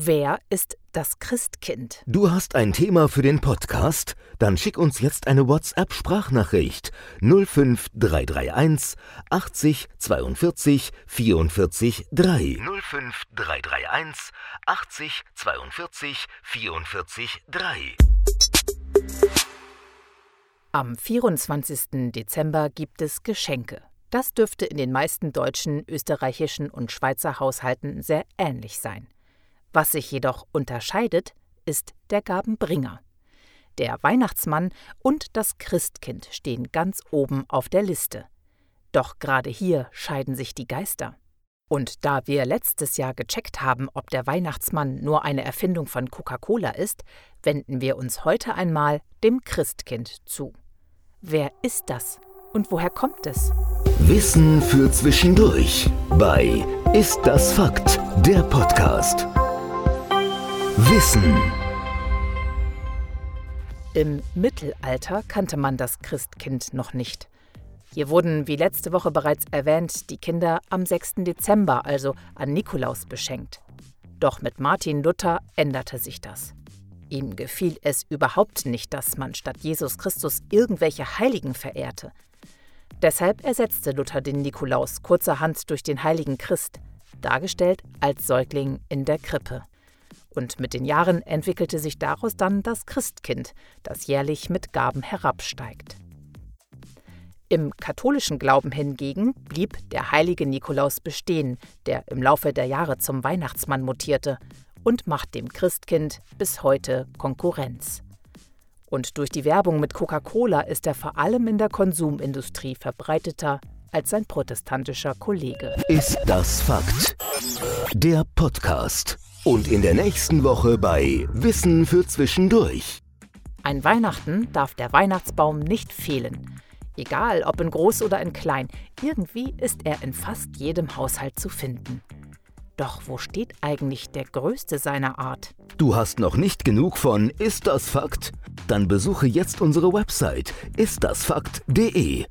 Wer ist das Christkind? Du hast ein Thema für den Podcast? Dann schick uns jetzt eine WhatsApp-Sprachnachricht 05331 80 42 44 3. 05331 80 42 44 3. Am 24. Dezember gibt es Geschenke. Das dürfte in den meisten deutschen, österreichischen und Schweizer Haushalten sehr ähnlich sein. Was sich jedoch unterscheidet, ist der Gabenbringer. Der Weihnachtsmann und das Christkind stehen ganz oben auf der Liste. Doch gerade hier scheiden sich die Geister. Und da wir letztes Jahr gecheckt haben, ob der Weihnachtsmann nur eine Erfindung von Coca-Cola ist, wenden wir uns heute einmal dem Christkind zu. Wer ist das und woher kommt es? Wissen für zwischendurch bei Ist das Fakt? Der Podcast. Wissen. Im Mittelalter kannte man das Christkind noch nicht. Hier wurden, wie letzte Woche bereits erwähnt, die Kinder am 6. Dezember, also an Nikolaus, beschenkt. Doch mit Martin Luther änderte sich das. Ihm gefiel es überhaupt nicht, dass man statt Jesus Christus irgendwelche Heiligen verehrte. Deshalb ersetzte Luther den Nikolaus kurzerhand durch den heiligen Christ, dargestellt als Säugling in der Krippe und mit den Jahren entwickelte sich daraus dann das Christkind, das jährlich mit Gaben herabsteigt. Im katholischen Glauben hingegen blieb der heilige Nikolaus bestehen, der im Laufe der Jahre zum Weihnachtsmann mutierte und macht dem Christkind bis heute Konkurrenz. Und durch die Werbung mit Coca-Cola ist er vor allem in der Konsumindustrie verbreiteter als sein protestantischer Kollege. Ist das Fakt? Der Podcast. Und in der nächsten Woche bei Wissen für Zwischendurch. Ein Weihnachten darf der Weihnachtsbaum nicht fehlen. Egal ob in groß oder in klein, irgendwie ist er in fast jedem Haushalt zu finden. Doch wo steht eigentlich der größte seiner Art? Du hast noch nicht genug von Ist das Fakt? Dann besuche jetzt unsere Website istdasfakt.de